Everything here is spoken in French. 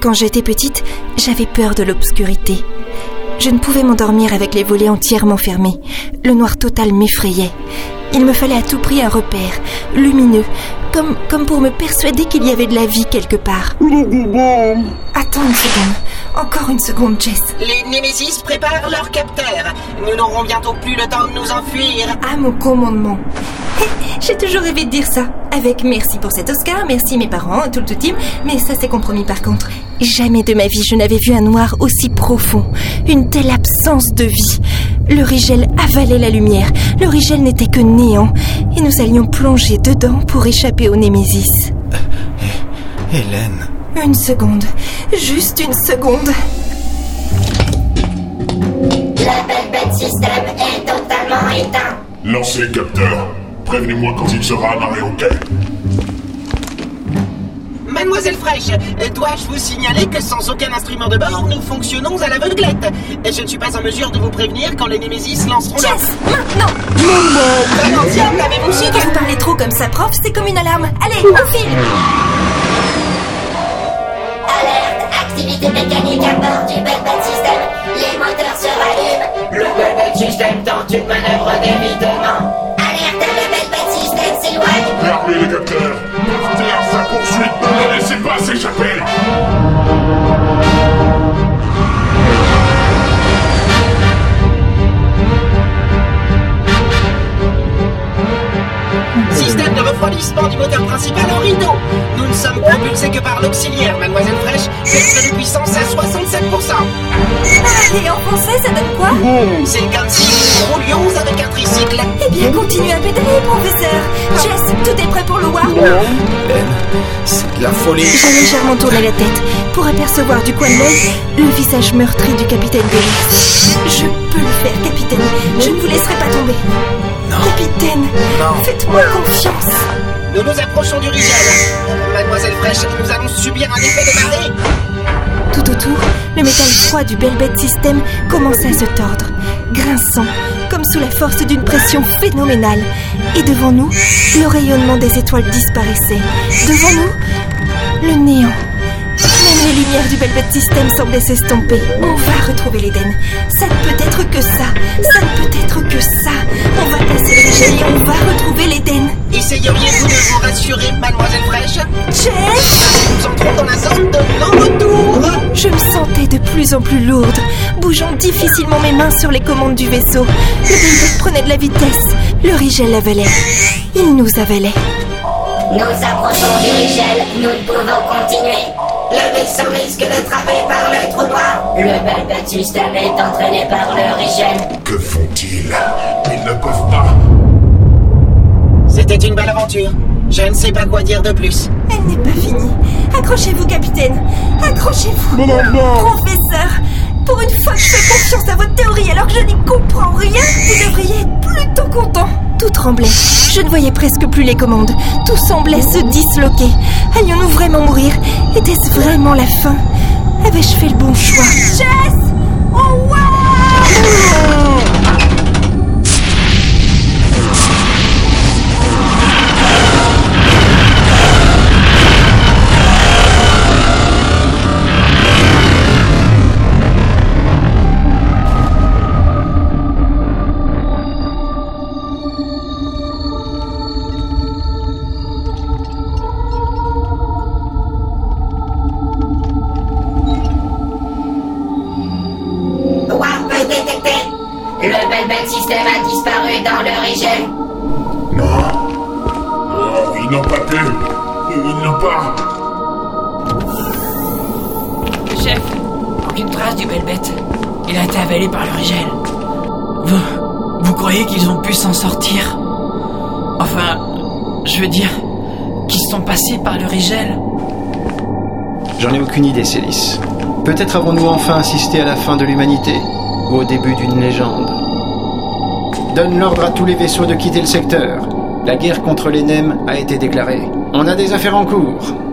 Quand j'étais petite, j'avais peur de l'obscurité. Je ne pouvais m'endormir avec les volets entièrement fermés. Le noir total m'effrayait. Il me fallait à tout prix un repère, lumineux, comme, comme pour me persuader qu'il y avait de la vie quelque part. Attends une seconde. Encore une seconde, Jess. Les Némésis préparent leur capteur. Nous n'aurons bientôt plus le temps de nous enfuir. À mon commandement. J'ai toujours rêvé de dire ça. Avec merci pour cet Oscar, merci mes parents, tout le tout team, mais ça s'est compromis par contre. Jamais de ma vie je n'avais vu un noir aussi profond, une telle absence de vie. Le Rigel avalait la lumière, le Rigel n'était que néant, et nous allions plonger dedans pour échapper au Némésis. Hélène. Une seconde, juste une seconde. Le Belbet System est totalement éteint. Lancez le capteur. Prévenez-moi quand il sera amarré au quai. Mademoiselle Fraîche, dois-je vous signaler que sans aucun instrument de bord, nous fonctionnons à l'aveuglette? Je ne suis pas en mesure de vous prévenir quand les Némésis lanceront leur... Jess, maintenant Comment diable avez-vous su Quand vous parlez trop comme ça, prof, c'est comme une alarme. Allez, on file Alerte, activité mécanique à bord du Belbet System. Les moteurs se rallument. Le System tente une manœuvre d'évitement. Par l'auxiliaire, Mademoiselle Fraîche. Vecteur de puissance à 67%. Ah, Et en français, ça donne quoi C'est comme si nous roulions avec un tricycle. Eh bien, continuez à pédaler, professeur Jess, tout est prêt pour le warp Hélène, c'est de la folie. J'ai légèrement tourné la tête pour apercevoir du coin de l'œil le visage meurtri du capitaine Gullis. Je peux le faire, capitaine. Je ne vous laisserai pas tomber. Non. Capitaine, Non. faites-moi confiance. Nous nous approchons du Rigel. Mademoiselle Fraîche, nous allons subir un effet de marée. Tout autour, le métal froid du Belbet System commençait à se tordre, grinçant, comme sous la force d'une pression phénoménale. Et devant nous, le rayonnement des étoiles disparaissait. Devant nous, le néant. Même les lumières du Belbet System semblaient s'estomper. On va retrouver l'Éden. Ça ne peut être que ça. Ça ne peut être que ça. Et on va retrouver l'Éden. Essayeriez-vous de vous rassurer, Mademoiselle Fraîche Jess Nous entrons dans la zone de non-retour. Je me sentais de plus en plus lourde, bougeant difficilement mes mains sur les commandes du vaisseau. Le Belbet prenait de la vitesse. Le Rigel avalait. Il nous avalait. Nous approchons du Rigel. Nous ne pouvons continuer. Le vaisseau risque de traper par le trou noir. Le System est entraîné par le Rigel. Que font-ils? Ils ne peuvent pas. Une belle aventure. Je ne sais pas quoi dire de plus. Elle n'est pas finie. Accrochez-vous, capitaine. Accrochez-vous. Professeur, pour une fois que je fais confiance à votre théorie alors que je n'y comprends rien, vous devriez être plutôt content. Tout tremblait. Je ne voyais presque plus les commandes. Tout semblait se disloquer. Allions-nous vraiment mourir? Était-ce vraiment la fin? Avais-je fait le bon choix? Jess Oh wow Le Belbet System a disparu dans le Rigel. Non. Oh, ils n'ont pas pu. Ils n'ont pas. Chef, aucune trace du Belbet. Il a été avalé par le Rigel. Vous, vous croyez qu'ils ont pu s'en sortir? Enfin, je veux dire, qu'ils sont passés par le Rigel J'en ai aucune idée, Célis. Peut-être avons-nous enfin assisté à la fin de l'humanité, ou au début d'une légende. Donne l'ordre à tous les vaisseaux de quitter le secteur. La guerre contre les NEM a été déclarée. On a des affaires en cours.